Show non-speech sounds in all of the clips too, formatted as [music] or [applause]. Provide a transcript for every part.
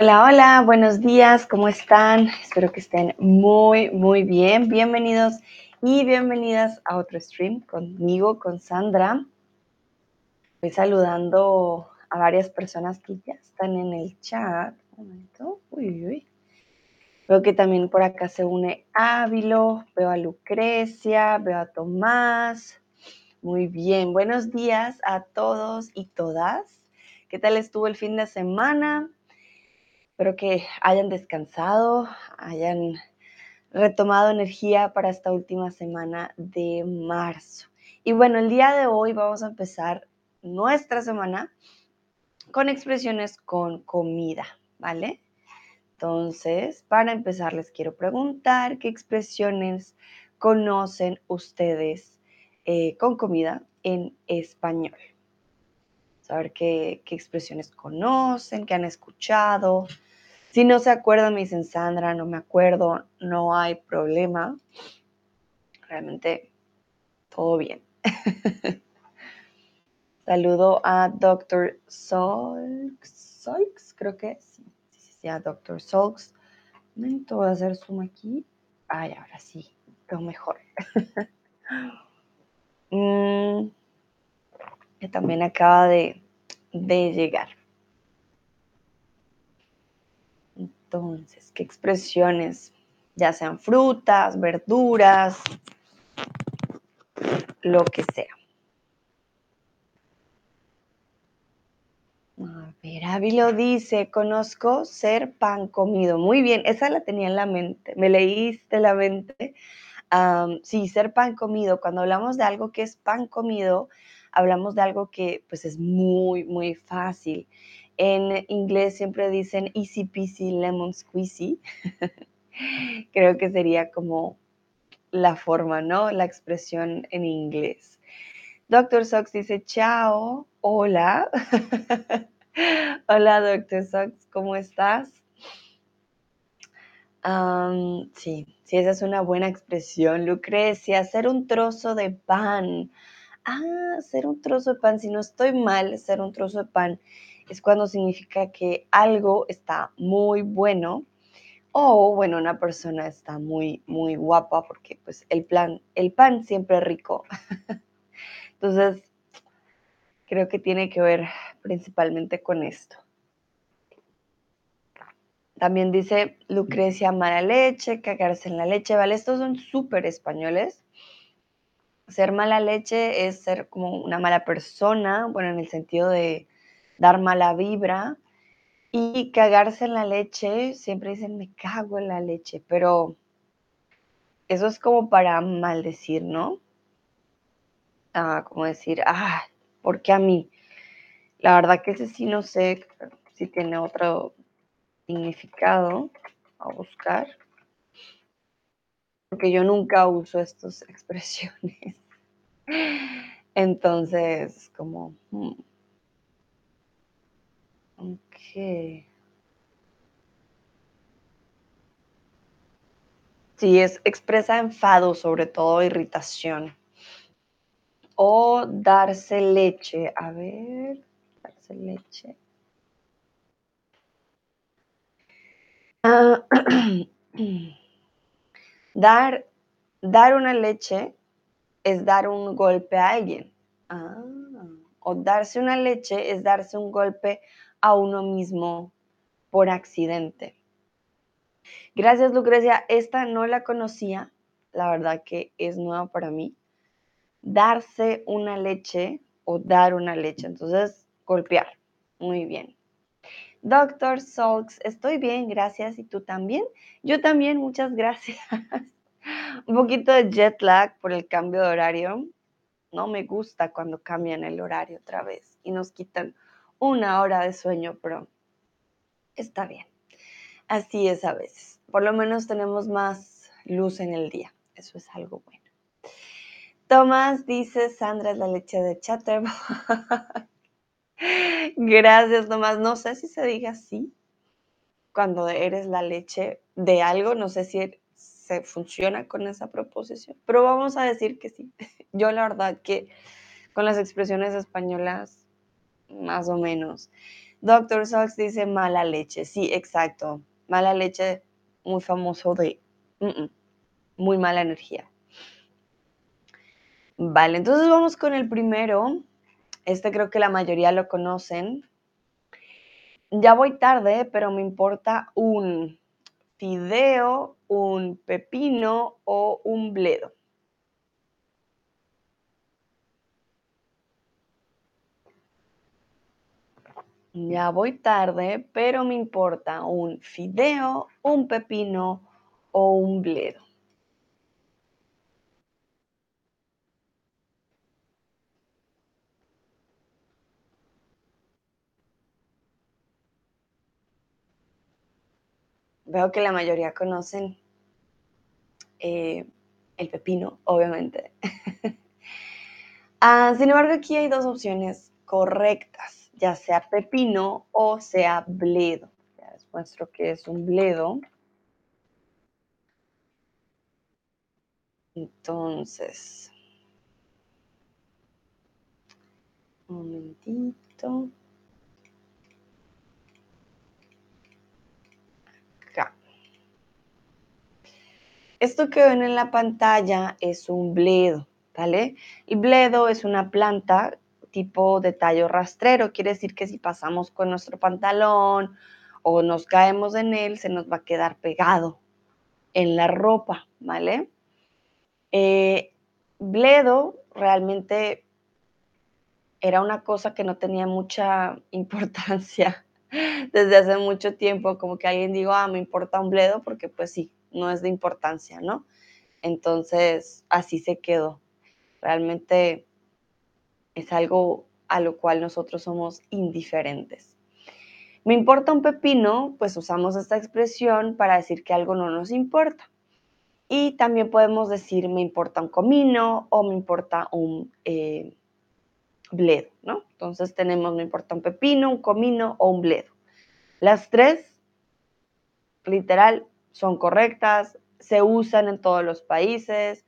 Hola, hola, buenos días, ¿cómo están? Espero que estén muy, muy bien. Bienvenidos y bienvenidas a otro stream conmigo, con Sandra. Estoy saludando a varias personas que ya están en el chat. Un momento. Uy, uy. Veo que también por acá se une Ávilo, veo a Lucrecia, veo a Tomás. Muy bien, buenos días a todos y todas. ¿Qué tal estuvo el fin de semana? Espero que hayan descansado, hayan retomado energía para esta última semana de marzo. Y bueno, el día de hoy vamos a empezar nuestra semana con expresiones con comida, ¿vale? Entonces, para empezar, les quiero preguntar qué expresiones conocen ustedes eh, con comida en español. Saber qué, qué expresiones conocen, qué han escuchado, si no se acuerdan, me dicen, Sandra, no me acuerdo, no hay problema. Realmente todo bien. [laughs] Saludo a Dr. Solks, creo que sí, sí, sí, a Dr. Solks. Un momento, voy a hacer zoom aquí. Ay, ahora sí, veo mejor. [laughs] mm, que también acaba de, de llegar. Entonces, ¿qué expresiones? Ya sean frutas, verduras, lo que sea. A ver, Ávilo dice, conozco ser pan comido. Muy bien, esa la tenía en la mente. Me leíste la mente. sí, ser pan comido. Cuando hablamos de algo que es pan comido, hablamos de algo que pues es muy, muy fácil. En inglés siempre dicen easy peasy lemon squeezy. [laughs] Creo que sería como la forma, ¿no? La expresión en inglés. Doctor Sox dice, chao, hola. [laughs] hola, Doctor Sox, ¿cómo estás? sí, sí, esa es una buena expresión. Lucrecia, hacer un trozo de pan. Ah, hacer un trozo de pan. Si no estoy mal, hacer un trozo de pan es cuando significa que algo está muy bueno o, bueno, una persona está muy, muy guapa porque pues el, plan, el pan siempre es rico. [laughs] Entonces, creo que tiene que ver principalmente con esto. También dice Lucrecia mala leche, cagarse en la leche, ¿vale? Estos son súper españoles. Ser mala leche es ser como una mala persona, bueno, en el sentido de dar mala vibra. Y cagarse en la leche, siempre dicen me cago en la leche, pero eso es como para maldecir, ¿no? Ah, como decir, ah, ¿por qué a mí? La verdad que ese sí no sé si tiene otro significado a buscar, porque yo nunca uso estas [laughs] expresiones. Entonces, como... Hmm. Ok. Sí, es expresa enfado, sobre todo irritación. O darse leche. A ver, darse leche. Ah, [clears throat] dar, dar una leche es dar un golpe a alguien. Ah, o darse una leche es darse un golpe a uno mismo por accidente. Gracias Lucrecia, esta no la conocía, la verdad que es nueva para mí. Darse una leche o dar una leche, entonces golpear. Muy bien. Doctor Solks, estoy bien, gracias. ¿Y tú también? Yo también, muchas gracias. [laughs] Un poquito de jet lag por el cambio de horario. No me gusta cuando cambian el horario otra vez y nos quitan una hora de sueño, pero está bien. Así es a veces. Por lo menos tenemos más luz en el día. Eso es algo bueno. Tomás dice, Sandra es la leche de Chatterbox. [laughs] Gracias, Tomás. No sé si se diga así cuando eres la leche de algo. No sé si se funciona con esa proposición, pero vamos a decir que sí. [laughs] Yo la verdad que con las expresiones españolas, más o menos. Doctor Sox dice mala leche. Sí, exacto. Mala leche, muy famoso de muy mala energía. Vale, entonces vamos con el primero. Este creo que la mayoría lo conocen. Ya voy tarde, pero me importa un fideo, un pepino o un bledo. Ya voy tarde, pero me importa un fideo, un pepino o un bledo. Veo que la mayoría conocen eh, el pepino, obviamente. [laughs] Ah, sin embargo, aquí hay dos opciones correctas, ya sea pepino o sea bledo. Ya les muestro que es un bledo. Entonces, un momentito. Esto que ven en la pantalla es un bledo, ¿vale? El bledo es una planta tipo de tallo rastrero, quiere decir que si pasamos con nuestro pantalón o nos caemos en él, se nos va a quedar pegado en la ropa, ¿vale? Eh, bledo realmente era una cosa que no tenía mucha [laughs] importancia desde hace mucho tiempo, como que alguien digo, ah, me importa un bledo, porque pues sí, no es de importancia, ¿no? Entonces, así se quedó. Realmente es algo a lo cual nosotros somos indiferentes. Me importa un pepino, pues usamos esta expresión para decir que algo no nos importa. Y también podemos decir me importa un comino o me importa un eh, bledo, ¿no? Entonces tenemos me importa un pepino, un comino o un bledo. Las tres, literal, son correctas, se usan en todos los países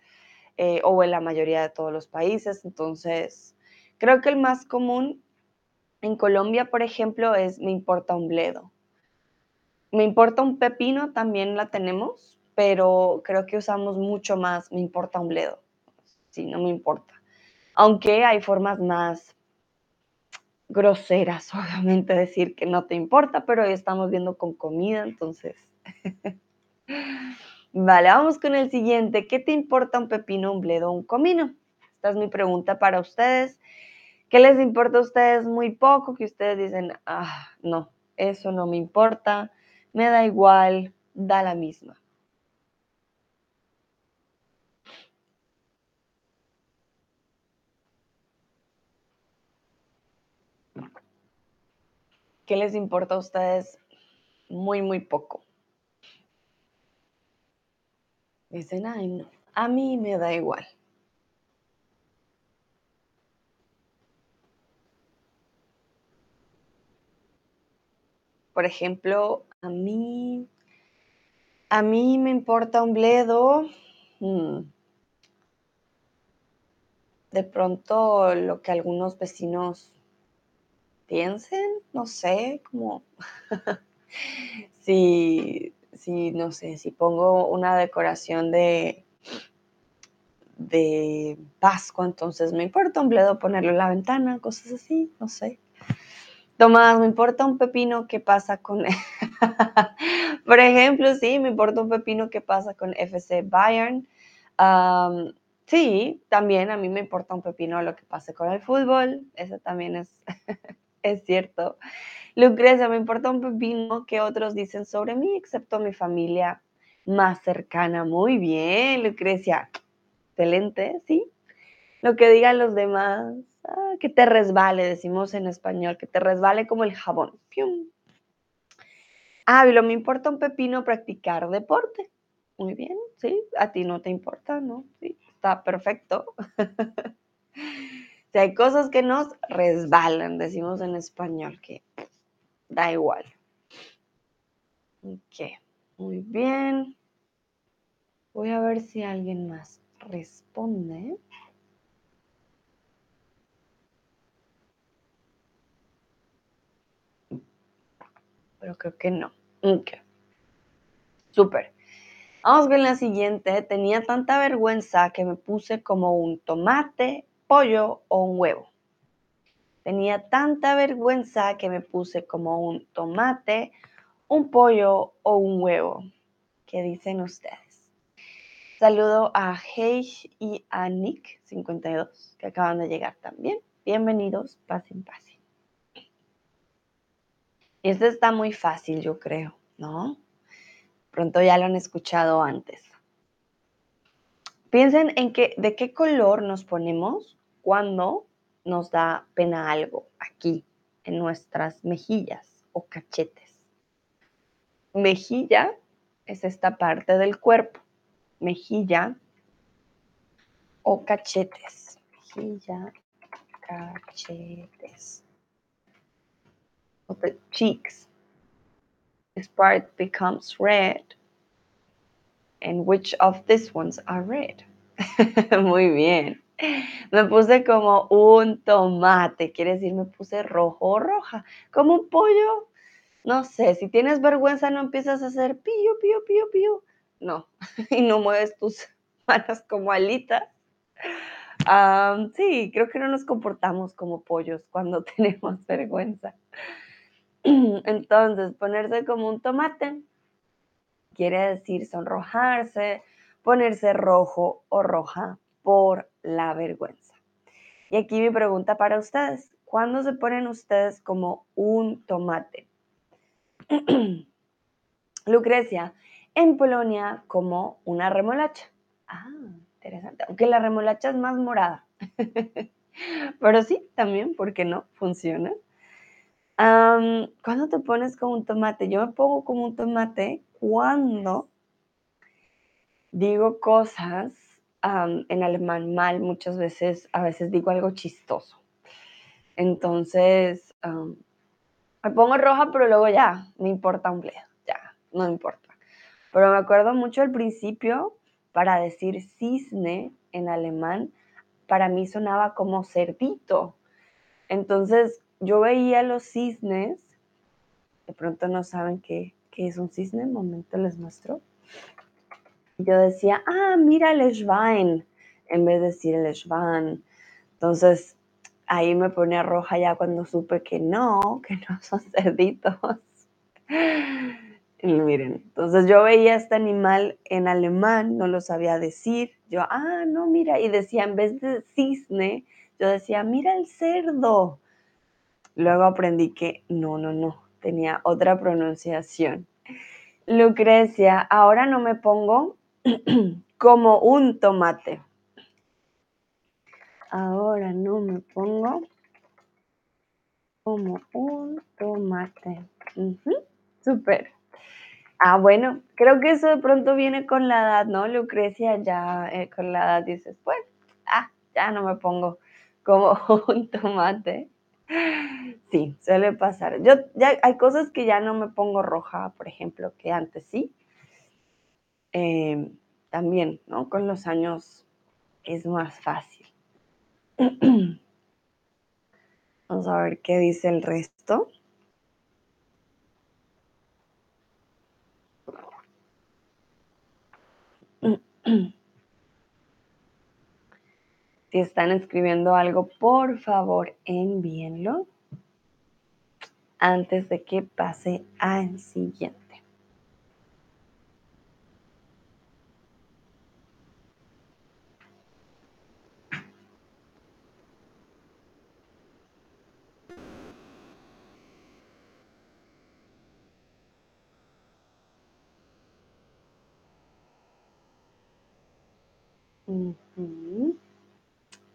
eh, o en la mayoría de todos los países. Entonces, creo que el más común en Colombia, por ejemplo, es me importa un bledo. Me importa un pepino, también la tenemos, pero creo que usamos mucho más me importa un bledo. Sí, no me importa. Aunque hay formas más groseras, [laughs] obviamente, decir que no te importa, pero hoy estamos viendo con comida, entonces [laughs] Vale, vamos con el siguiente. ¿Qué te importa un pepino, un bledo un comino? Esta es mi pregunta para ustedes. ¿Qué les importa a ustedes muy poco? Que ustedes dicen, ah, no, eso no me importa, me da igual, da la misma. ¿Qué les importa a ustedes muy, muy poco? Dicen, ay, no, a mí me da igual. Por ejemplo, a mí, a mí me importa un bledo. Mm, de pronto lo que algunos vecinos piensen, no sé, como [laughs] si si, no sé, si pongo una decoración de, de Pascua, entonces me importa un bledo ponerlo en la ventana, cosas así, no sé. Tomás, me importa un pepino qué pasa con... [laughs] Por ejemplo, sí, me importa un pepino qué pasa con FC Bayern. sí, también a mí me importa un pepino lo que pase con el fútbol. Eso también es, [laughs] es cierto. Lucrecia, me importa un pepino que otros dicen sobre mí, excepto mi familia más cercana. Muy bien, Lucrecia. Excelente, ¿sí? Lo que digan los demás, ah, que te resbale, decimos en español, que te resbale como el jabón. Ah, lo me importa un pepino practicar deporte. Muy bien, sí, a ti no te importa, ¿no? Sí, está perfecto. [laughs] si hay cosas que nos resbalan, decimos en español, que da igual. Ok, muy bien. Voy a ver si alguien más responde. Pero creo que no. Súper. Vamos con la siguiente. Tenía tanta vergüenza que me puse como un tomate, pollo o un huevo. Tenía tanta vergüenza que me puse como un tomate, un pollo o un huevo. ¿Qué dicen ustedes? Saludo a Heish y a Nick52, que acaban de llegar también. Bienvenidos, pasen, pasen. Este está muy fácil, yo creo, ¿no? Pronto ya lo han escuchado antes. Piensen en que, de qué color nos ponemos cuando nos da pena algo aquí, en nuestras mejillas o cachetes. Mejilla es esta parte del cuerpo. Mejilla o cachetes. Mejilla, cachetes. O the cheeks. This part becomes red. And which of these ones are red? [laughs] Muy bien. Me puse como un tomate, quiere decir me puse rojo o roja, como un pollo. No sé, si tienes vergüenza no empiezas a hacer pío, pío, pío, pío. No, [laughs] y no mueves tus [laughs] manos como alitas. sí, creo que no nos comportamos como pollos cuando tenemos vergüenza. [clears throat] Entonces, ponerse como un tomate quiere decir sonrojarse, ponerse rojo o roja por la vergüenza. Y aquí mi pregunta para ustedes, ¿cuándo se ponen ustedes como un tomate? [clears throat] Lucrecia, en Polonia como una remolacha. Ah, interesante. Aunque la remolacha es más morada. [laughs] Pero sí, también, ¿por qué no? Funciona. ¿Cuándo te pones como un tomate? Yo me pongo como un tomate cuando digo cosas en alemán mal muchas veces, a veces digo algo chistoso. Entonces, me pongo roja, pero luego ya, me importa un bledo, ya, no importa. Pero me acuerdo mucho al principio, para decir cisne en alemán, para mí sonaba como cerdito. Entonces, yo veía los cisnes, de pronto no saben qué, es un cisne, un momento les muestro yo decía, ah, mira el Schwein, en vez de decir el Schwan. Entonces, ahí me ponía roja ya cuando supe que no, que no [laughs] son cerditos. Miren, entonces yo veía este animal en alemán, no lo sabía decir. Yo, ah, no, mira, y decía, en vez de cisne, yo decía, mira el cerdo. Luego aprendí que no, no, no, tenía otra pronunciación. Lucrecia, ahora no me pongo [clears throat] como un tomate. Ahora no me pongo como un tomate. Súper. Ah, bueno, creo que eso de pronto viene con la edad, ¿no? Lucrecia ya eh, con la edad dices, pues, ah, ya no me pongo como [laughs] un tomate. Sí, suele pasar. Yo ya hay cosas que ya no me pongo roja, por ejemplo, que antes sí. Em, también, ¿no? Con los años es más fácil. [clears throat] Vamos a ver qué dice el resto. [clears throat] Si están escribiendo algo, por favor, envíenlo antes de que pase al siguiente.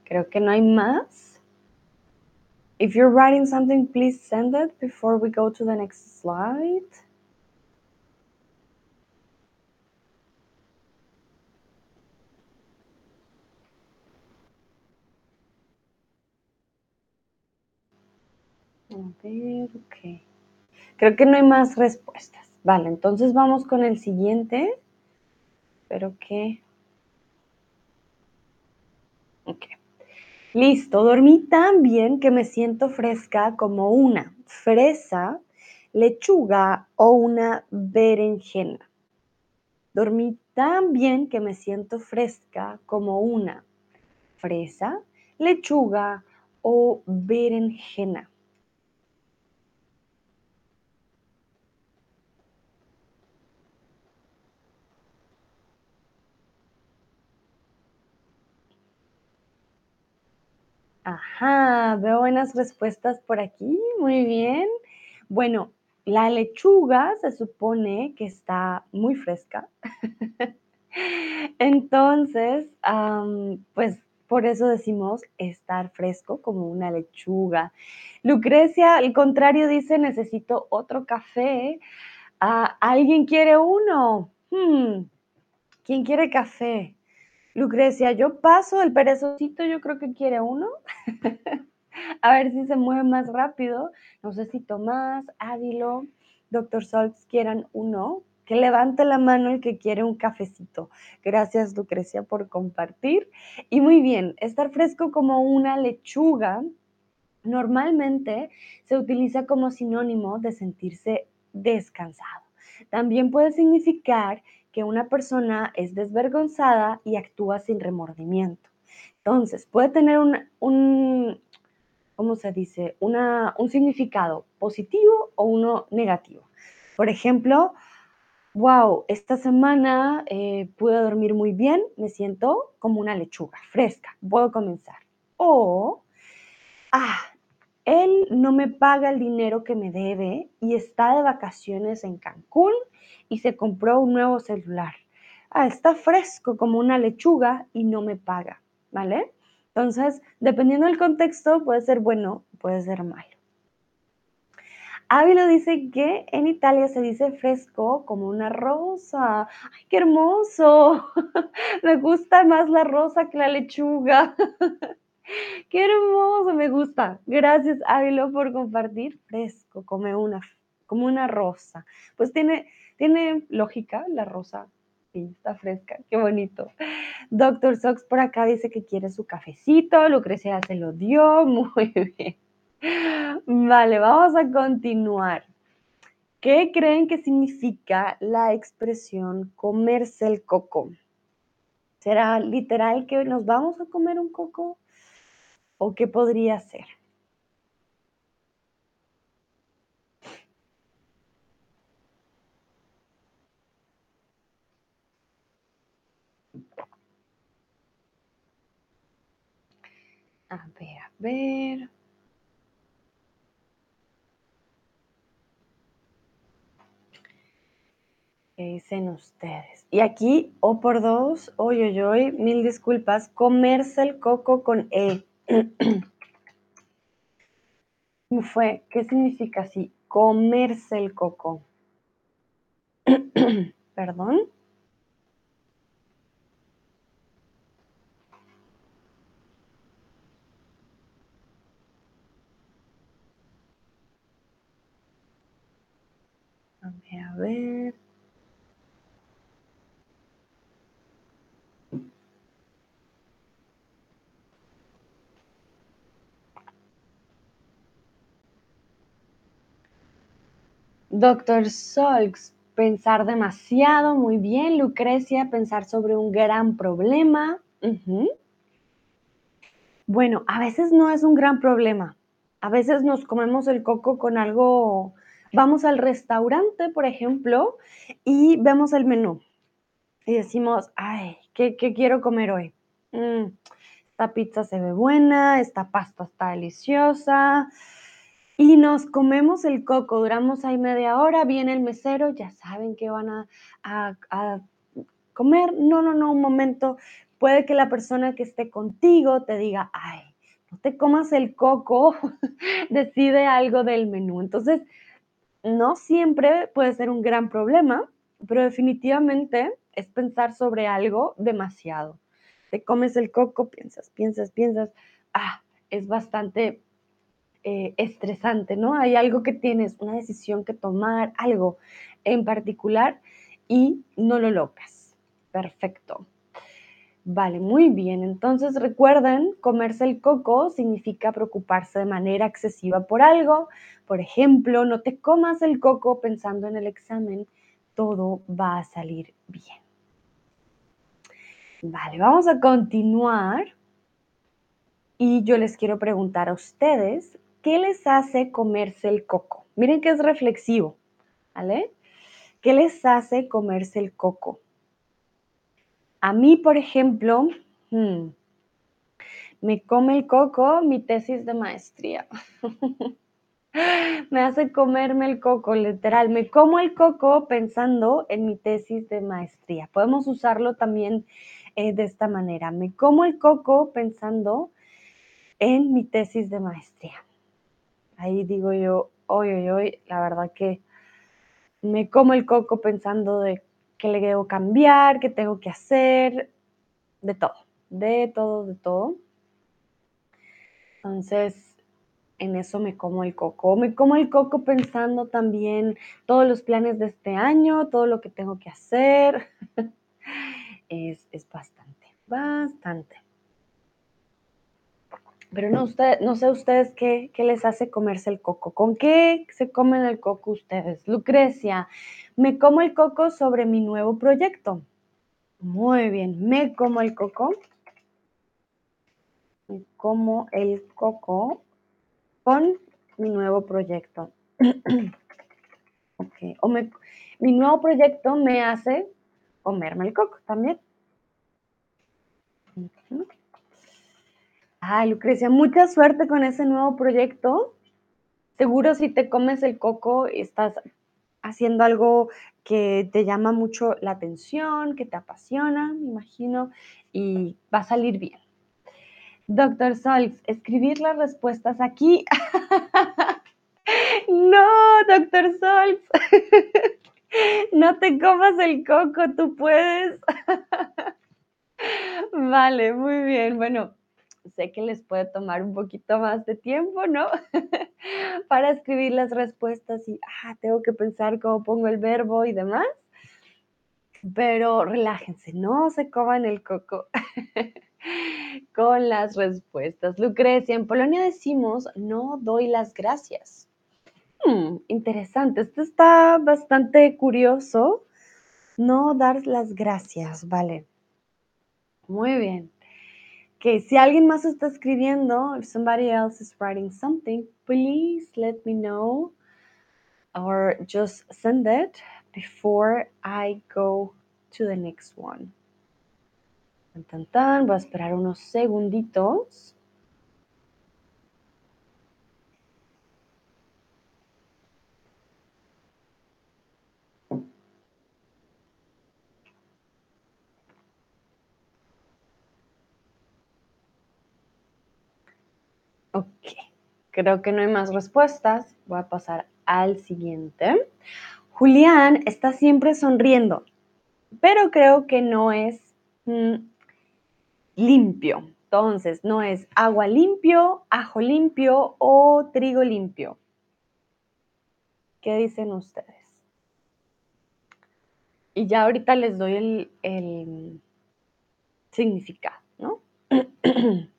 Creo que no hay más. If you're writing something, please send it before we go to the next slide. A ver, ok. Creo que no hay más respuestas. Vale, entonces vamos con el siguiente. Espero que Ok. Listo, dormí tan bien que me siento fresca como una fresa lechuga o una berenjena. Dormí tan bien que me siento fresca como una fresa, lechuga o berenjena. Ajá, veo buenas respuestas por aquí, muy bien. Bueno, la lechuga se supone que está muy fresca. [laughs] Entonces, pues por eso decimos estar fresco como una lechuga. Lucrecia, al contrario, dice, necesito otro café. Ah, ¿Alguien quiere uno? Hmm, ¿Quién quiere café? Lucrecia, yo paso, el perezosito yo creo que quiere uno. [laughs] a ver si se mueve más rápido. No sé si Tomás, Ávilo, Doctor Solz quieran uno. Que levante la mano el que quiere un cafecito. Gracias, Lucrecia, por compartir. Y muy bien, estar fresco como una lechuga normalmente se utiliza como sinónimo de sentirse descansado. También puede significar que una persona es desvergonzada y actúa sin remordimiento. Entonces, puede tener un, ¿cómo se dice? un significado positivo o uno negativo. Por ejemplo, wow, esta semana eh, pude dormir muy bien, me siento como una lechuga, fresca, puedo comenzar. O, ah, él no me paga el dinero que me debe y está de vacaciones en Cancún y se compró un nuevo celular. Ah, está fresco como una lechuga y no me paga, ¿vale? Entonces, dependiendo del contexto, puede ser bueno, puede ser malo. Ávilo dice que en Italia se dice fresco como una rosa. ¡Ay, qué hermoso! [laughs] me gusta más la rosa que la lechuga. [laughs] [laughs] ¡Qué hermoso! Me gusta. Gracias, Ávilo, por compartir. Fresco, como una, como una rosa. Pues tiene, tiene lógica la rosa. Sí, está fresca, qué bonito. Doctor Sox por acá dice que quiere su cafecito, Lucrecia se lo dio, [laughs] muy bien. Vale, vamos a continuar. ¿Qué creen que significa la expresión comerse el coco? ¿Será literal que nos vamos a comer un coco? ¿O qué podría ser? A ver, a ver. ¿Qué dicen ustedes? Y aquí, o por dos, oy, mil disculpas, comerse el coco con E. fue? ¿Qué significa así? Comerse el coco. [clears throat] Perdón. A ver, a ver. Doctor Solks, pensar demasiado, muy bien. Lucrecia, pensar sobre un gran problema. Bueno, a veces no es un gran problema. A veces nos comemos el coco con algo Vamos al restaurante, por ejemplo, y vemos el menú y decimos, ay, ¿qué, quiero comer hoy? Mm, esta pizza se ve buena, esta pasta está deliciosa. Y nos comemos el coco, duramos ahí media hora, viene el mesero, ya saben que van a, a comer. No, no, no, un momento. Puede que la persona que esté contigo te diga, ay, no te comas el coco, [laughs] decide algo del menú. Entonces, no siempre puede ser un gran problema, pero definitivamente es pensar sobre algo demasiado. Te comes el coco, piensas, piensas, piensas, ah, es bastante eh, estresante, ¿no? Hay algo que tienes, una decisión que tomar, algo en particular y no lo logras. Perfecto. Vale, muy bien. Entonces recuerden, comerse el coco significa preocuparse de manera excesiva por algo. Por ejemplo, no te comas el coco pensando en el examen, todo va a salir bien. Vale, vamos a continuar. Y yo les quiero preguntar a ustedes, ¿qué les hace comerse el coco? Miren que es reflexivo, ¿vale? ¿Qué les hace comerse el coco? A mí, por ejemplo, hmm, me come el coco mi tesis de maestría. [laughs] me hace comerme el coco, literal. Me como el coco pensando en mi tesis de maestría. Podemos usarlo también eh, de esta manera. Me como el coco pensando en mi tesis de maestría. Ahí digo yo, hoy, hoy, hoy, la verdad que me como el coco pensando de qué le debo cambiar, qué tengo que hacer, de todo, de todo, de todo. Entonces, en eso me como el coco. Me como el coco pensando también todos los planes de este año, todo lo que tengo que hacer. [laughs] es, es bastante, bastante. Pero no, usted, no sé ustedes qué, qué, les hace comerse el coco. ¿Con qué se comen el coco ustedes? Lucrecia, me como el coco sobre mi nuevo proyecto. Muy bien, me como el coco. Me como el coco con mi nuevo proyecto. [clears throat] ok, o me, mi nuevo proyecto me hace comerme el coco también. Ay, Lucrecia, mucha suerte con ese nuevo proyecto. Seguro si te comes el coco, estás haciendo algo que te llama mucho la atención, que te apasiona, me imagino, y va a salir bien. Doctor Solz, escribir las respuestas aquí. [laughs] no, doctor Solz. [laughs] no te comas el coco, tú puedes. [laughs] vale, muy bien. Bueno, sé que les puede tomar un poquito más de tiempo, ¿no? [laughs] Para escribir las respuestas y, ah, tengo que pensar cómo pongo el verbo y demás. Pero relájense, no se coman el coco [laughs] con las respuestas. Lucrecia, en Polonia decimos, no doy las gracias. Hmm, interesante, esto está bastante curioso. No dar las gracias, vale. Muy bien. Okay, si alguien más está escribiendo, if somebody else is writing something, please let me know or just send it before I go to the next one. Tan, tan, tan. Voy a esperar unos segunditos. Ok, creo que no hay más respuestas. Voy a pasar al siguiente. Julián está siempre sonriendo, pero creo que no es mm, limpio. Entonces, no es agua limpio, ajo limpio o trigo limpio. ¿Qué dicen ustedes? Y ya ahorita les doy el, el significado, ¿no? [clears throat]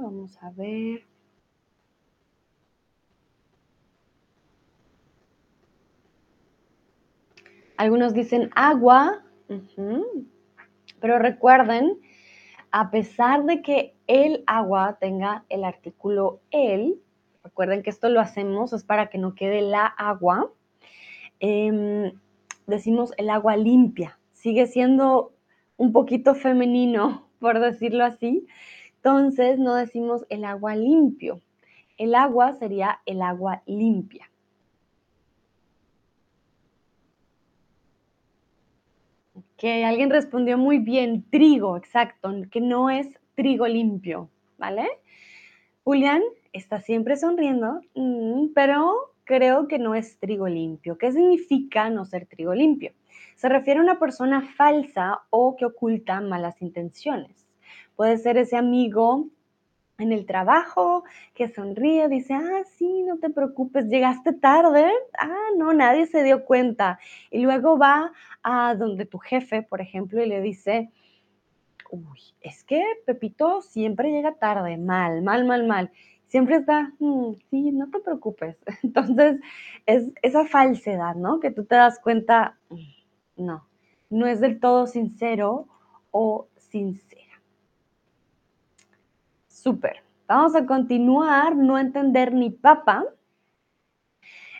vamos a ver. Algunos dicen agua, pero recuerden, a pesar de que el agua tenga el artículo el, recuerden que esto lo hacemos es para que no quede la agua, em, decimos el agua limpia, sigue siendo un poquito femenino, [laughs] por decirlo así, entonces no decimos el agua limpio. El agua sería el agua limpia. Ok, alguien respondió muy bien, trigo, exacto, que no es trigo limpio, ¿vale? Julián está siempre sonriendo, mm, pero creo que no es trigo limpio. ¿Qué significa no ser trigo limpio? Se refiere a una persona falsa o que oculta malas intenciones. Puede ser ese amigo en el trabajo, que sonríe, dice, ah, sí, no te preocupes, llegaste tarde, ah, no, nadie se dio cuenta. Y luego va a donde tu jefe, por ejemplo, y le dice, uy, es que Pepito siempre llega tarde, mal, mal, mal, mal. Siempre está, mm, sí, no te preocupes. [laughs] Entonces, es esa falsedad, ¿no? Que tú te das cuenta, mm, no, no es del todo sincero o sincera. Súper. Vamos a continuar, no entender ni papa.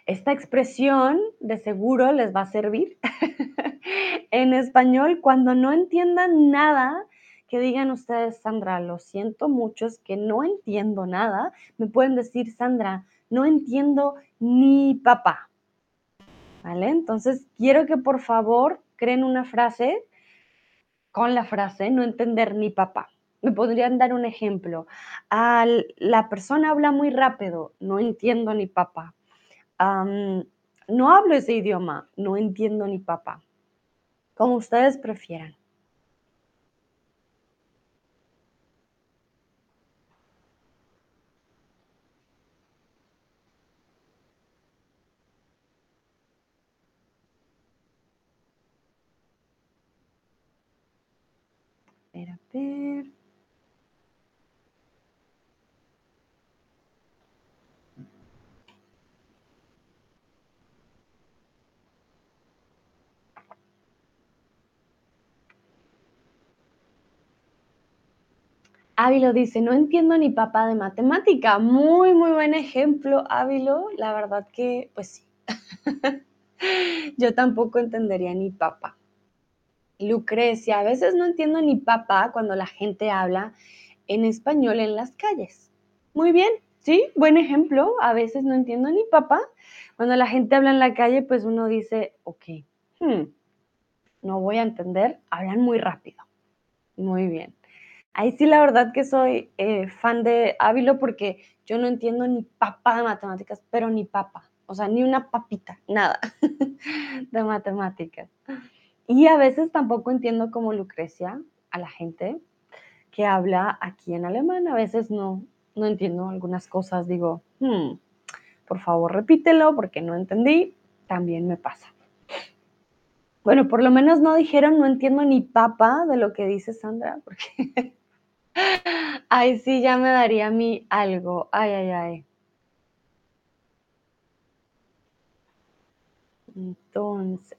Esta expresión de seguro les va a servir [laughs] en español cuando no entiendan nada que digan ustedes, Sandra, lo siento mucho, es que no entiendo nada. Me pueden decir, Sandra, no entiendo ni papá. ¿Vale? Entonces, quiero que por favor creen una frase con la frase no entender ni papá. Me podrían dar un ejemplo. la persona habla muy rápido, no entiendo ni papá. no hablo ese idioma, no entiendo ni papá. Como ustedes prefieran. a ver. Ávilo dice, no entiendo ni papá de matemática. Muy, muy buen ejemplo, Ávilo. La verdad que, pues sí. [laughs] Yo tampoco entendería ni papá. Lucrecia, a veces no entiendo ni papá cuando la gente habla en español en las calles. Muy bien, sí, buen ejemplo. A veces no entiendo ni papá. Cuando la gente habla en la calle, pues uno dice, ok, hmm, no voy a entender, hablan muy rápido. Muy bien. Ahí sí la verdad que soy eh, fan de Ávilo porque yo no entiendo ni papá de matemáticas, pero ni papá, o sea, ni una papita, nada [laughs] de matemáticas. Y a veces tampoco entiendo como Lucrecia a la gente que habla aquí en alemán, a veces no, no entiendo algunas cosas, digo, hmm, por favor repítelo porque no entendí, también me pasa. Bueno, por lo menos no dijeron, no entiendo ni papá de lo que dice Sandra, [laughs] porque Ay, sí, ya me daría a mí algo. Ay, ay, ay. Entonces,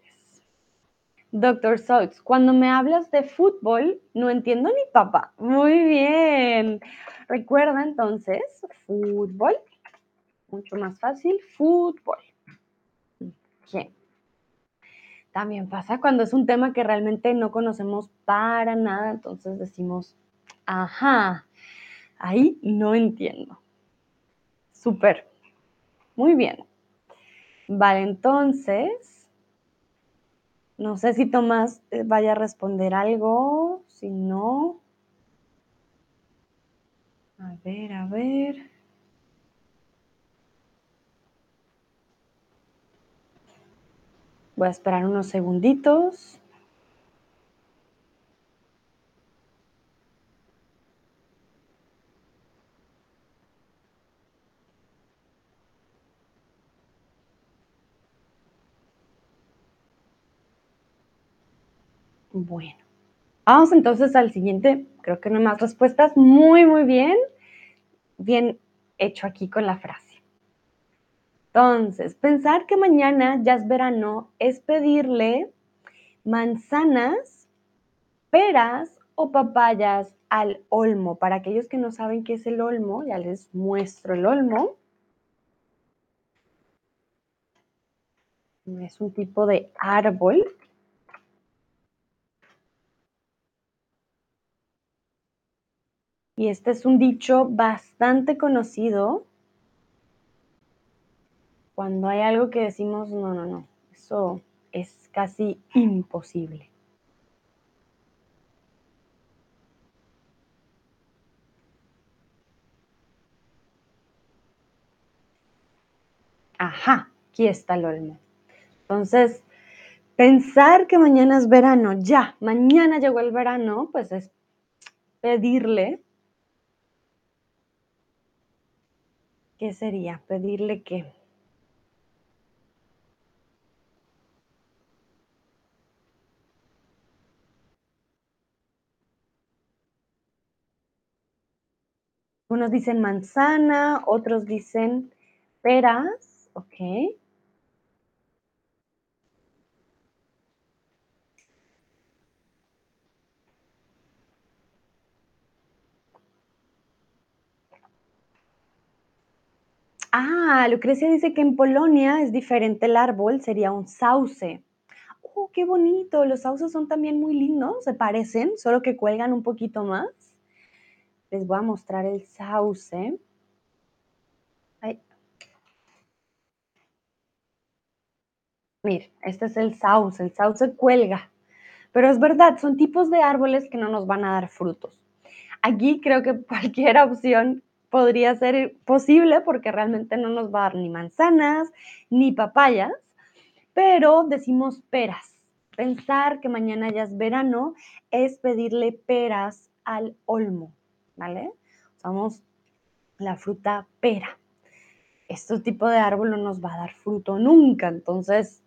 Doctor Sox, cuando me hablas de fútbol, no entiendo ni papá. Muy bien. Recuerda entonces, fútbol. Mucho más fácil, fútbol. Bien. También pasa cuando es un tema que realmente no conocemos para nada, entonces decimos Ajá, ahí no entiendo. Súper. Muy bien. Vale, entonces, no sé si Tomás eh, vaya a responder algo, si no. A ver, a ver. Voy a esperar unos segunditos. Bueno, vamos entonces al siguiente. Creo que no más respuestas. Muy, muy bien. Bien hecho aquí con la frase. Entonces, pensar que mañana ya es verano es pedirle manzanas, peras o papayas al olmo. Para aquellos que no saben qué es el olmo, ya les muestro el olmo. Es un tipo de árbol Y este es un dicho bastante conocido cuando hay algo que decimos, no, no, no, eso es casi imposible. Ajá, aquí está el olmo. Entonces, pensar que mañana es verano, ya, mañana llegó el verano, pues es pedirle ¿Qué sería? ¿Pedirle qué? Unos dicen manzana, otros dicen peras, ¿ok? Ah, Lucrecia dice que en Polonia es diferente el árbol, sería un sauce. ¡Oh, qué bonito! Los sauces son también muy lindos, se parecen, solo que cuelgan un poquito más. Les voy a mostrar el sauce. Ay. Mir, este es el sauce, el sauce cuelga. Pero es verdad, son tipos de árboles que no nos van a dar frutos. Aquí creo que [laughs] cualquier opción podría ser posible porque realmente no nos va a dar ni manzanas ni papayas, pero decimos peras. Pensar que mañana ya es verano es pedirle peras al olmo, ¿vale? Usamos la fruta pera. Este tipo de árbol no nos va a dar fruto nunca, entonces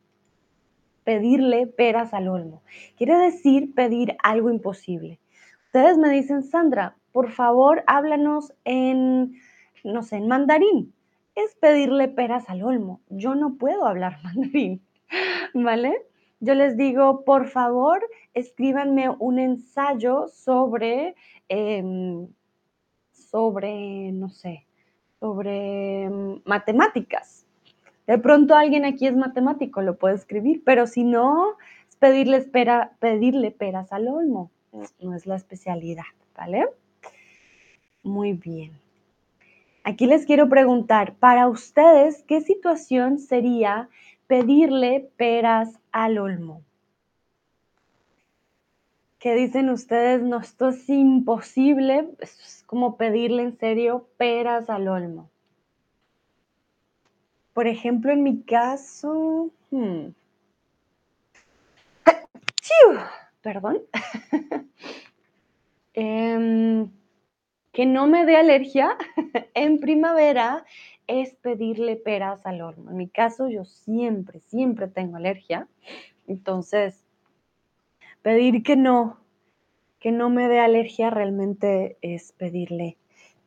pedirle peras al olmo. Quiere decir pedir algo imposible. Ustedes me dicen, Sandra, por favor, háblanos en, no sé, en mandarín. Es pedirle peras al olmo. Yo no puedo hablar [laughs] mandarín, ¿vale? Yo les digo, por favor, escríbanme un ensayo sobre, eh, sobre, no sé, sobre mm, matemáticas. De pronto alguien aquí es matemático, lo puede escribir, pero si no, es pedirle, espera, pedirle peras al olmo. No es la especialidad, ¿vale? Muy bien. Aquí les quiero preguntar, para ustedes, ¿qué situación sería pedirle peras al olmo? ¿Qué dicen ustedes? No, esto es imposible, es como pedirle en serio peras al olmo. Por ejemplo, en mi caso, hmm. [coughs] perdón, [laughs] eh, que no me dé alergia [laughs] en primavera es pedirle peras al horno. En mi caso, yo siempre, siempre tengo alergia. Entonces, pedir que no, que no me dé alergia realmente es pedirle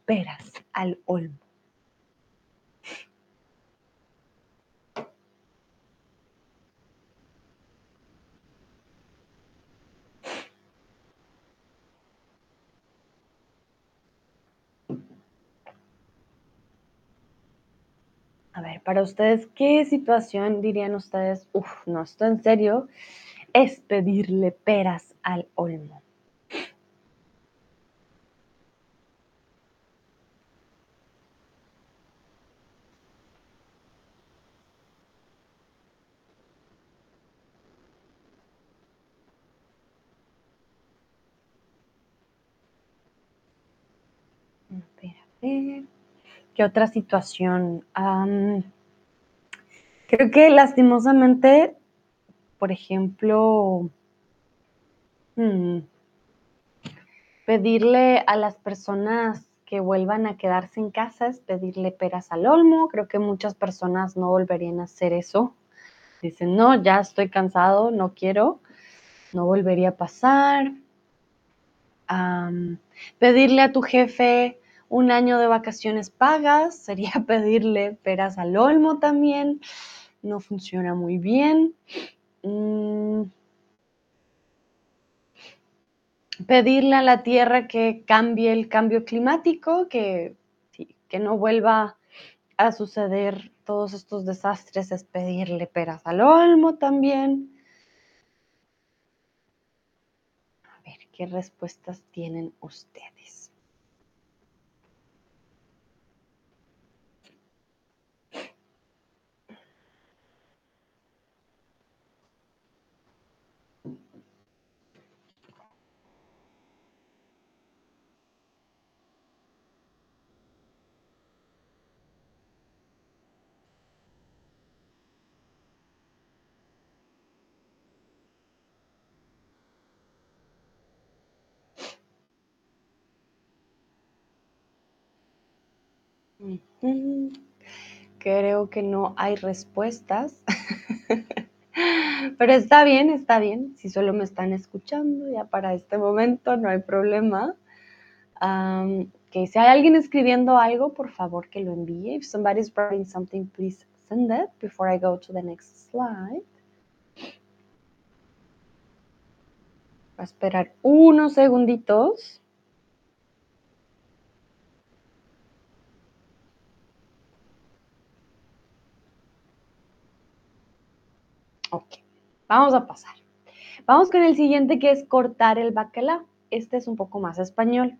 peras al olmo. A ver, para ustedes, ¿qué situación dirían ustedes? Uf, no, esto en serio es pedirle peras al olmo. A ver, a ver. ¿Qué otra situación? Creo que lastimosamente, por ejemplo, hmm, pedirle a las personas que vuelvan a quedarse en casa es pedirle peras al olmo. Creo que muchas personas no volverían a hacer eso. Dicen, no, ya estoy cansado, no quiero, no volvería a pasar. Pedirle a tu jefe un año de vacaciones pagas, [laughs] sería pedirle peras al olmo también, no funciona muy bien. Mm. Pedirle a la Tierra que cambie el cambio climático, que, que no vuelva a suceder todos estos desastres, es pedirle peras al olmo también. A ver, ¿qué respuestas tienen ustedes? Creo que no hay respuestas. [laughs] Pero está bien, está bien. Si solo me están escuchando, ya para este momento no hay problema. que si hay alguien escribiendo algo, por favor que lo envíe. If somebody's writing something, please send it before I go to the next slide. a esperar unos segunditos. Ok, vamos a pasar. Vamos con el siguiente que es cortar el bacalao. Este es un poco más español.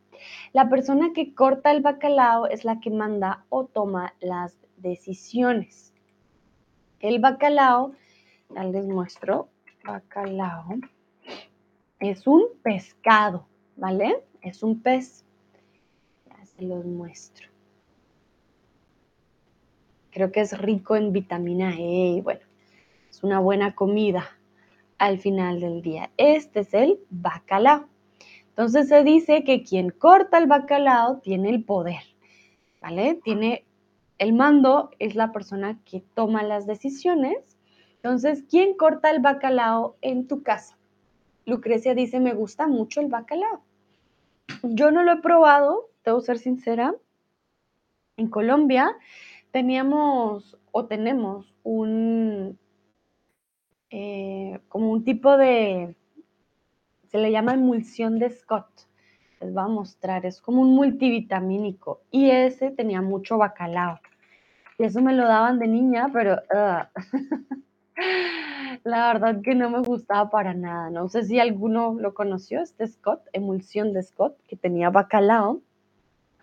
La persona que corta el bacalao es la que manda o toma las decisiones. El bacalao, ya les muestro, bacalao es un pescado, ¿vale? Es un pez. Ya se los muestro. Creo que es rico en vitamina E y bueno, es una buena comida al final del día. Este es el bacalao. Entonces se dice que quien corta el bacalao tiene el poder, ¿vale? Tiene el mando, es la persona que toma las decisiones. Entonces, ¿quién corta el bacalao en tu casa? Lucrecia dice, me gusta mucho el bacalao. Yo no lo he probado, debo ser sincera. En Colombia teníamos o tenemos un, eh, como un tipo de, se le llama emulsión de Scott. Les voy a mostrar, es como un multivitamínico y ese tenía mucho bacalao. Y eso me lo daban de niña, pero [laughs] La verdad que no me gustaba para nada. No sé si alguno lo conoció, este Scott, emulsión de Scott, que tenía bacalao.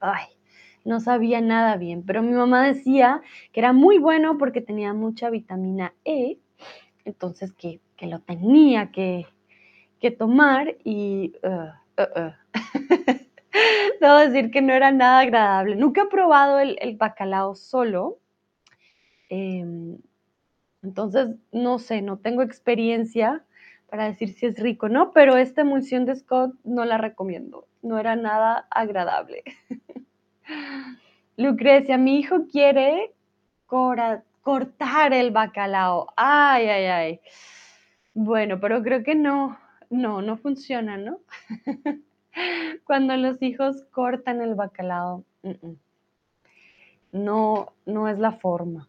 Ay, no sabía nada bien, pero mi mamá decía que era muy bueno porque tenía mucha vitamina E, entonces que, lo tenía que, tomar y... Uh, uh, uh. [laughs] Debo decir que no era nada agradable. Nunca he probado el, bacalao solo. Em, entonces, no sé, no tengo experiencia para decir si es rico, ¿no? Pero esta emulsión de Scott no la recomiendo. No era nada agradable. [laughs] Lucrecia, mi hijo quiere cortar el bacalao. Ay, ay, ay. Bueno, pero creo que no, no, no funciona, ¿no? [laughs] Cuando los hijos cortan el bacalao, no, no es la forma.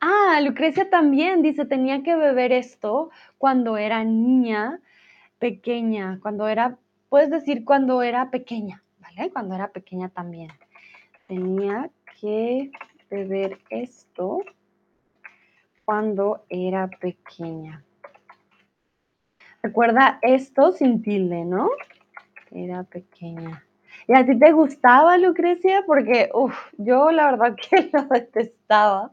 Ah, Lucrecia también dice, tenía que beber esto cuando era niña pequeña, cuando era, puedes decir cuando era pequeña, ¿vale? Cuando era pequeña también. Tenía que beber esto cuando era pequeña. Recuerda esto sin tilde, ¿no? Era pequeña. ¿Y a ti te gustaba, Lucrecia? Porque, uff, yo la verdad [laughs] que lo detestaba.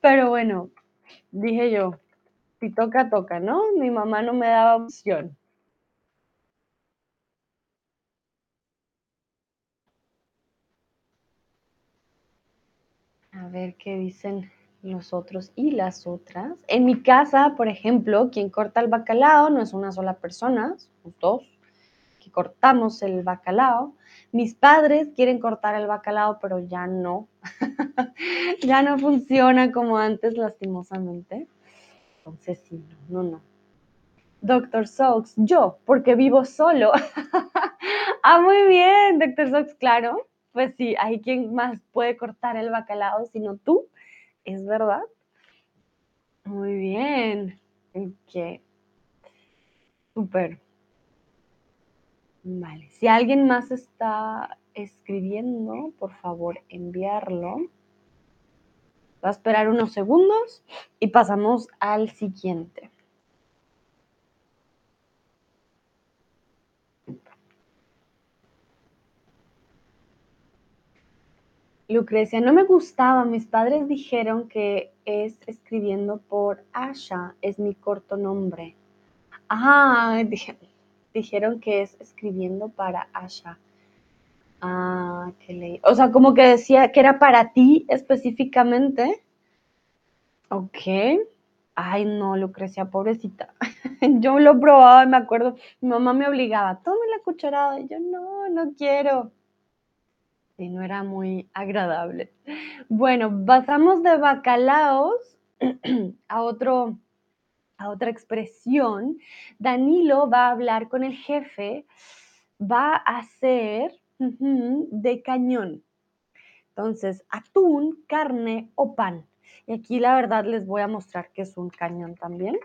Pero bueno, dije yo, si toca, toca, ¿no? Mi mamá no me daba opción. A ver qué dicen los otros y las otras. En mi casa, por ejemplo, quien corta el bacalao no es una sola persona, son dos que cortamos el bacalao. Mis padres quieren cortar el bacalao, pero ya no. [laughs] ya no funciona como antes, lastimosamente. Entonces, sí, no, no, no. Doctor Sox, yo, porque vivo solo. [laughs] ah, muy bien, Doctor Sox, claro. Pues sí, hay quien más puede cortar el bacalao sino tú. Es verdad. Muy bien. Ok. Súper. Vale. Si alguien más está escribiendo, por favor, enviarlo. Va a esperar unos segundos y pasamos al siguiente. Lucrecia, no me gustaba. Mis padres dijeron que es escribiendo por Asha, es mi corto nombre. Ah, dijeron que es escribiendo para Asha. Ah, qué ley. O sea, como que decía que era para ti específicamente. Ok. Ay, no, Lucrecia, pobrecita. [laughs] yo lo probaba y me acuerdo, mi mamá me obligaba, tome la cucharada. Y yo, no, no quiero. No era muy agradable. Bueno, pasamos de bacalaos [clears throat] a otro a otra expresión. Danilo va a hablar con el jefe, va a ser ujú, de cañón. Entonces, atún, carne o pan. Y aquí la verdad les voy a mostrar que es un cañón también.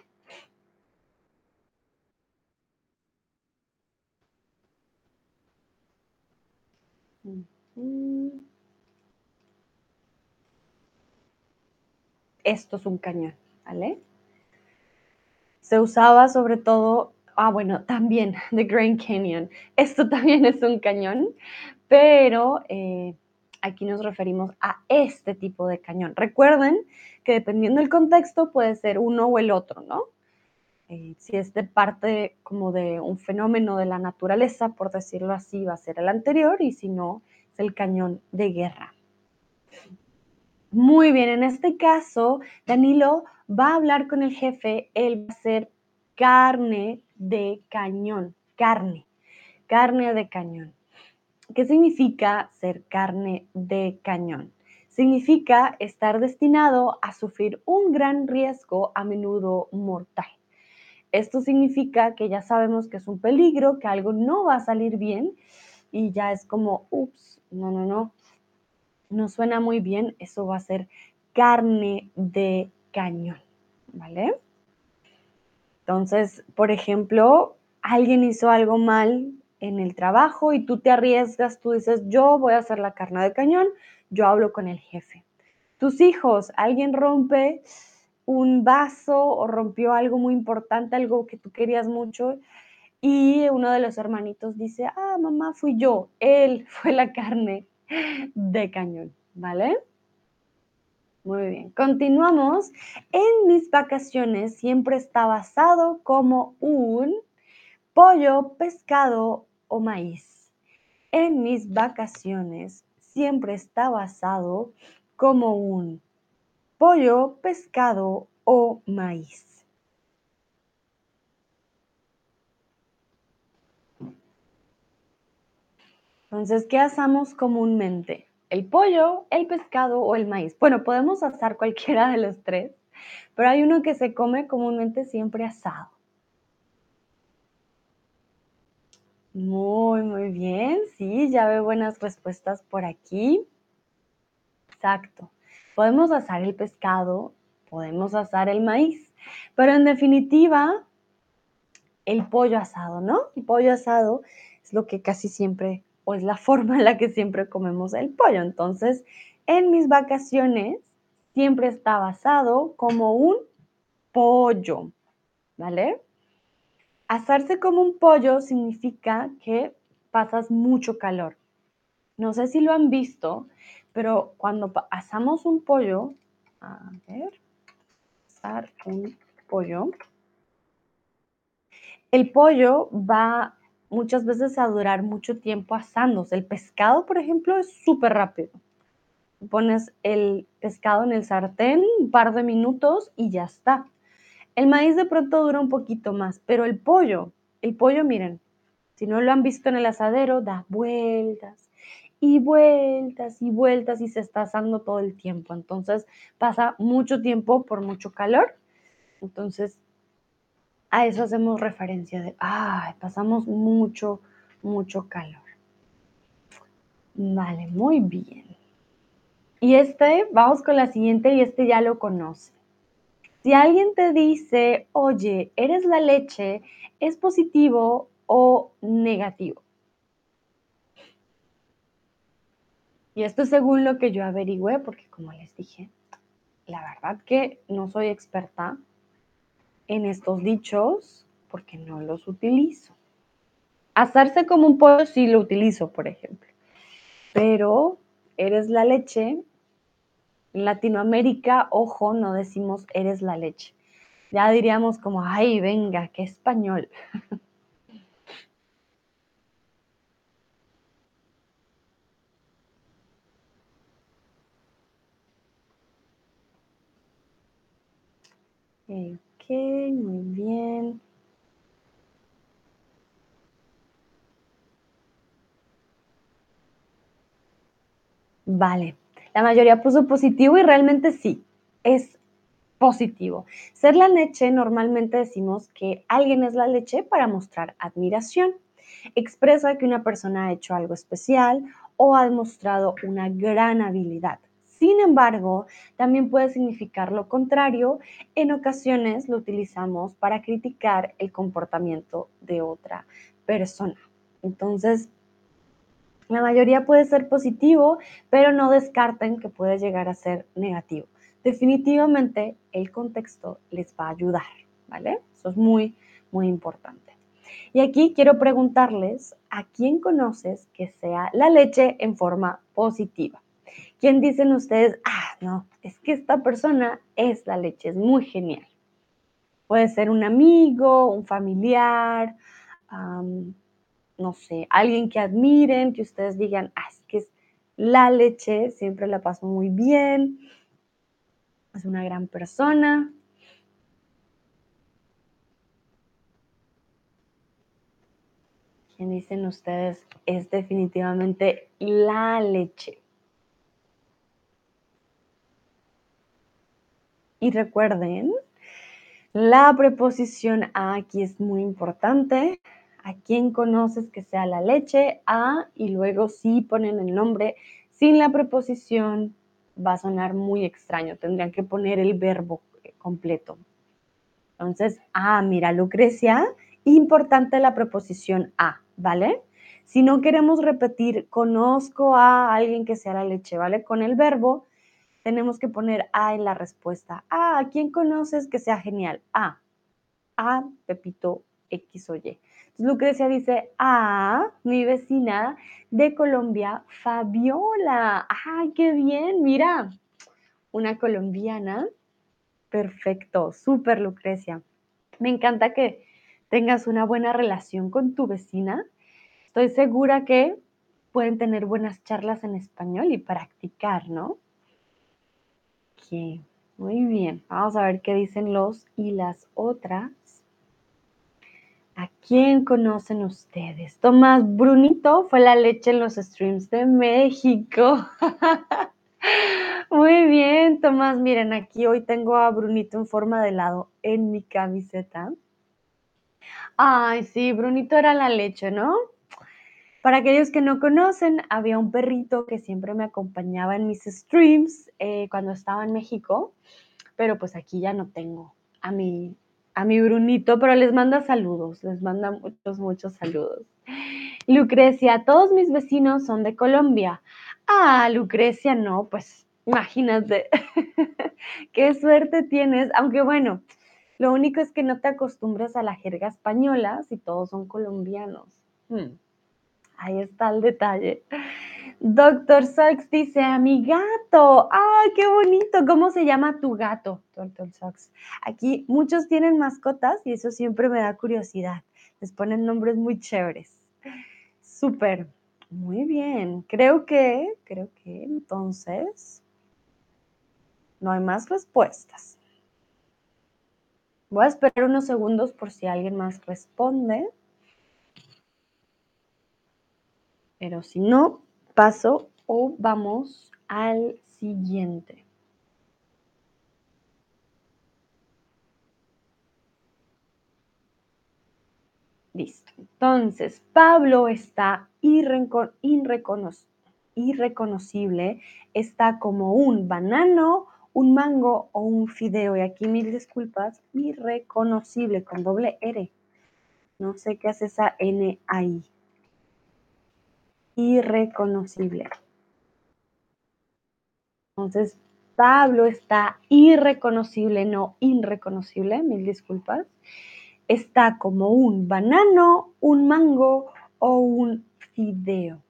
Esto es un cañón, ¿vale? Se usaba sobre todo, ah, bueno, también The Grand Canyon. Esto [laughs] también es un cañón, pero eh, aquí nos referimos a este tipo de cañón. Recuerden que dependiendo del contexto puede ser uno o el otro, ¿no? Eh, si es de parte como de un fenómeno de la naturaleza, por decirlo así, va a ser el anterior y si no, el cañón de guerra. Muy bien, en este caso, Danilo va a hablar con el jefe, él va a ser carne de cañón, carne, carne de cañón. ¿Qué significa ser carne de cañón? Significa estar destinado a sufrir un gran riesgo, a menudo mortal. Esto significa que ya sabemos que es un peligro, que algo no va a salir bien y ya es como, ups, no, no, no, no suena muy bien, eso va a ser carne de cañón, ¿vale? Entonces, por ejemplo, alguien hizo algo mal en el trabajo y tú te arriesgas, tú dices, yo voy a hacer la carne de cañón, yo hablo con el jefe. Tus hijos, alguien rompe un vaso o rompió algo muy importante, algo que tú querías mucho, y uno de los hermanitos dice, ah, mamá, fui yo, él [laughs] fue la carne de cañón, ¿vale? Muy bien, continuamos. En mis vacaciones siempre está basado como un pollo, pescado o maíz. En mis vacaciones siempre está basado como un pollo, pescado o maíz. Entonces, ¿qué asamos comúnmente? ¿El pollo, el pescado o el maíz? Bueno, podemos asar [laughs] cualquiera de los tres, pero hay uno que se come comúnmente siempre asado. Muy, muy bien. Sí, ya veo buenas respuestas por aquí. Exacto. Podemos asar el pescado, podemos asar el maíz, pero en definitiva, el pollo asado, ¿no? El pollo asado es lo que casi siempre, o es la forma en la que siempre comemos el pollo. Entonces, en mis vacaciones siempre está basado como un pollo, ¿vale? Asarse como un pollo significa que pasas mucho calor. No sé si lo han visto, pero cuando asamos un pollo, a ver, asar un pollo, el pollo va muchas veces a durar mucho tiempo asándose. El pescado, por ejemplo, es súper rápido. Pones el pescado en el sartén un par de minutos y ya está. El maíz de pronto dura un poquito más, pero el pollo, el pollo, miren, si no lo han visto en el asadero, da vueltas y vueltas y vueltas y se está asando todo el tiempo. Entonces pasa mucho tiempo por mucho calor. Entonces a eso hacemos referencia de, ay, pasamos mucho, mucho calor. Vale, muy bien. Y este, vamos con la siguiente y este ya lo conoce. Si alguien te dice, oye, eres la leche, ¿es positivo o negativo? Y esto según lo que yo averigüé, porque como les dije, la verdad que no soy experta en estos dichos porque no los utilizo. Hacerse como un pollo sí lo utilizo, por ejemplo. Pero eres la leche, en Latinoamérica, ojo, no decimos eres la leche. Ya diríamos como, ay, venga, qué español. [laughs] muy bien. Vale, la mayoría puso positivo y realmente sí, es positivo. Ser la leche, normalmente decimos que alguien es la leche para mostrar admiración. Expresa que una persona ha hecho algo especial o ha demostrado una gran habilidad. Sin embargo, también puede significar lo contrario. En ocasiones lo utilizamos para criticar el comportamiento de otra persona. Entonces, la mayoría puede ser positivo, pero no descarten que puede llegar a ser negativo. Definitivamente el contexto les va a ayudar, ¿vale? Eso es muy, muy importante. Y aquí quiero preguntarles a quién conoces que sea la leche en forma positiva. ¿Quién dicen ustedes, ah, no, es que esta persona es la leche, es muy genial? Puede ser un amigo, un familiar, no sé, alguien que admiren, que ustedes digan, ah, es que es la leche, siempre la paso muy bien, es una gran persona. ¿Quién dicen ustedes es definitivamente la leche? Y recuerden, la preposición a aquí es muy importante. ¿A quién conoces que sea la leche? A y luego sí ponen el nombre sin la preposición va a sonar muy extraño. Tendrían que poner el verbo completo. Entonces, ah, mira, Lucrecia, importante la preposición a, ¿vale? Si no queremos repetir, conozco a alguien que sea la leche, ¿vale? Con el verbo, tenemos que poner A en la respuesta. Ah, ¿a quién conoces que sea genial? A. A, Pepito X o Y. Entonces Lucrecia dice, a mi vecina de Colombia, Fabiola. ¡Ay, qué bien! Mira, una colombiana. Perfecto, súper Lucrecia. Me encanta que tengas una buena relación con tu vecina. Estoy segura que pueden tener buenas charlas en español y practicar, ¿no? Muy bien. Vamos a ver qué dicen los y las otras. ¿A quién conocen ustedes? Tomás Brunito fue la leche en los streams de México. [laughs] Muy bien, Tomás. Miren, aquí hoy tengo a Brunito en forma de helado en mi camiseta. Ay, sí, Brunito era la leche, ¿no? Para aquellos que no conocen, había un perrito que siempre me acompañaba en mis streams eh, cuando estaba en México, pero pues aquí ya no tengo a mi, a mi Brunito, pero les manda saludos, les manda muchos, muchos saludos. Lucrecia, todos mis vecinos son de Colombia. Ah, Lucrecia, no, pues imagínate, [laughs] qué suerte tienes, aunque bueno, lo único es que no te acostumbras a la jerga española si todos son colombianos. Hmm. Ahí está el detalle. Doctor Sox dice, a mi gato. ¡Ay, qué bonito! ¿Cómo se llama tu gato, Doctor Sox? Aquí muchos tienen mascotas y eso siempre me da curiosidad. Les ponen nombres muy chéveres. Súper. Muy bien. Creo que, creo que entonces no hay más respuestas. Voy a esperar unos segundos por si alguien más responde. Pero si no, paso o vamos al siguiente. Listo. Entonces, Pablo está irreconocible, está como un banano, un mango o un fideo. Y aquí mil disculpas, irreconocible con doble R. No sé qué hace esa N ahí irreconocible. Entonces, Pablo está irreconocible, no irreconocible, mil disculpas. Está como un banano, un mango o un fideo.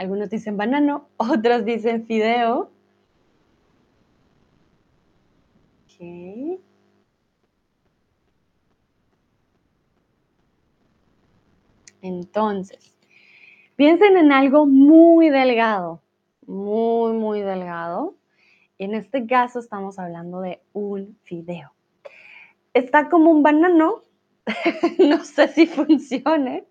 Algunos dicen banano, [laughs] otros dicen fideo. Entonces, Piensen en algo muy delgado, muy, muy delgado. En este caso estamos hablando de un fideo. Está como un banano, [laughs] no sé si funcione.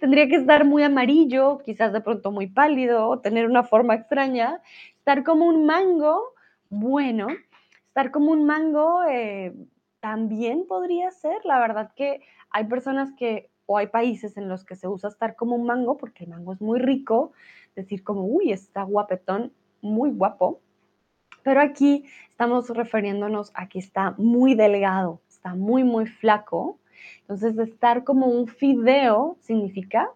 Tendría que estar muy amarillo, quizás de pronto muy pálido, tener una forma extraña. Estar como un mango, bueno. Estar como un mango eh, también podría ser. La verdad que hay personas que, o hay países en los que se usa estar como un mango, porque el mango es muy rico. Decir como, uy, está guapetón, muy guapo. Pero aquí estamos refiriéndonos a que está muy delgado, está muy, muy flaco. Entonces, estar como un fideo significa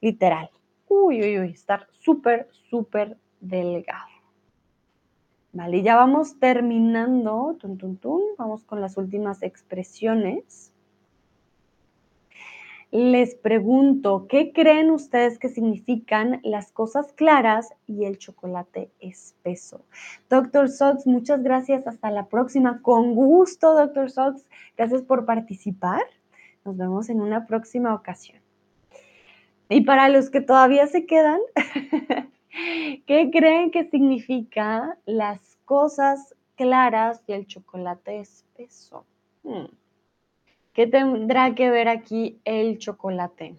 literal. Uy, uy, uy, estar súper, súper delgado. Vale, ya vamos terminando. Tun, tun. Vamos con las últimas expresiones. Les pregunto, ¿qué creen ustedes que significan las cosas claras y el chocolate espeso? Doctor Sox, muchas gracias. Hasta la próxima. Con gusto, Doctor Sox. Gracias por participar. Nos vemos en una próxima ocasión. Y para los que todavía se quedan, [laughs] ¿qué creen que significa las cosas claras y el chocolate espeso? Hmm. ¿Qué tendrá que ver aquí el chocolate?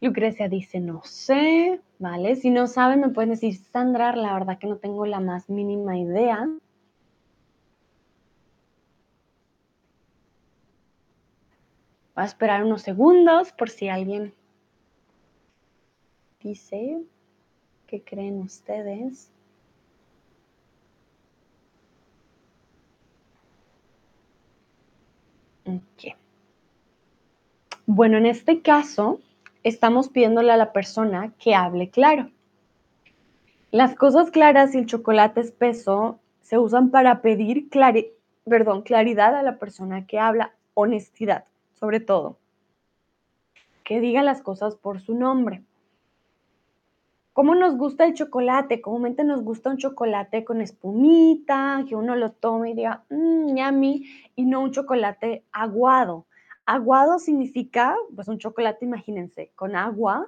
Lucrecia dice, no sé, ¿vale? Si no saben, me pueden decir, Sandra, la verdad que no tengo la más mínima idea. Voy a esperar unos segundos por si alguien dice qué creen ustedes. Bueno, en este caso, estamos pidiéndole a la persona que hable claro. Las cosas claras y el chocolate espeso se usan para pedir perdón, claridad a la persona que habla, honestidad, sobre todo. Que diga las cosas por su nombre. ¿Cómo nos gusta el chocolate? Comúnmente nos gusta un chocolate con espumita, que uno lo tome y diga, mmm, yummy, y no un chocolate aguado. Aguado significa, pues un chocolate, imagínense, con agua,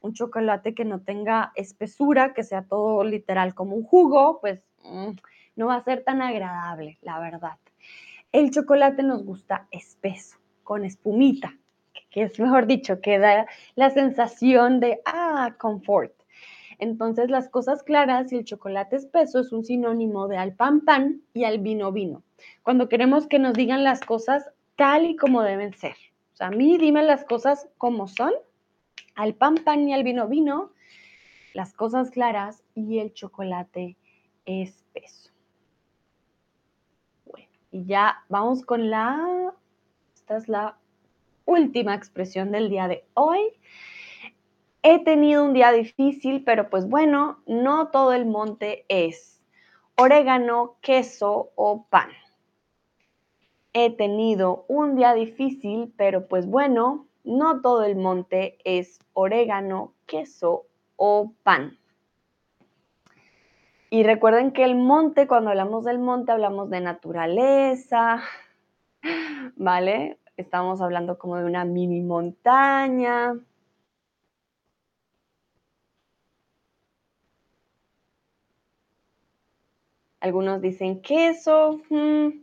un chocolate que no tenga espesura, que sea todo literal como un jugo, pues mm, no va a ser tan agradable, la verdad. El chocolate nos gusta espeso, con espumita, que es mejor dicho, que da la sensación de, ah, confort. Entonces, las cosas claras y el chocolate espeso es un sinónimo de al pan pan y al vino vino. Cuando queremos que nos digan las cosas tal y como deben ser. O sea, a mí dime las cosas como son, al pan pan y al vino vino, las cosas claras y el chocolate espeso. Bueno, y ya vamos con la, esta es la última expresión del día de hoy. He tenido un día difícil, pero pues bueno, no todo el monte es orégano, queso o pan he tenido un día difícil, pero pues bueno, no todo el monte es orégano, queso o pan. Y recuerden que el monte, cuando hablamos del monte, hablamos de naturaleza, ¿vale? Estamos hablando como de una mini montaña. Algunos dicen queso. Hmm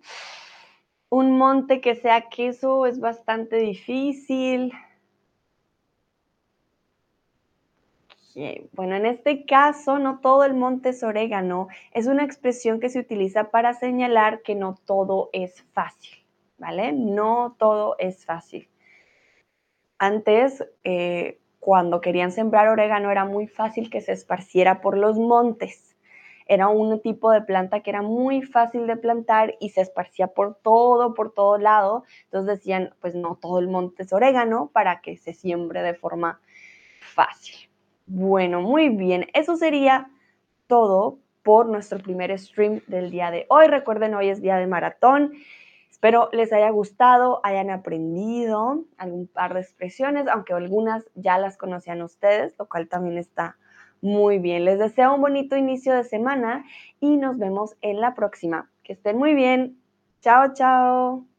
un monte que sea queso es bastante difícil. Bueno, en este caso, no todo el monte es orégano. Es una expresión que se utiliza para señalar que no todo es fácil, ¿vale? No todo es fácil. Antes, eh, cuando querían sembrar orégano, era muy fácil que se esparciera por los montes era un tipo de planta que era muy fácil de plantar y se esparcía por todo, por todo lado. Entonces decían, pues no todo el monte es orégano para que se siembre de forma fácil. Bueno, muy bien. Eso sería todo por nuestro primer stream del día de hoy. Recuerden, hoy es día de maratón. Espero les haya gustado, hayan aprendido algún par de expresiones, aunque algunas ya las conocían ustedes, lo cual también está muy bien. Les deseo un bonito inicio de semana y nos vemos en la próxima. Que estén muy bien. Chao, chao.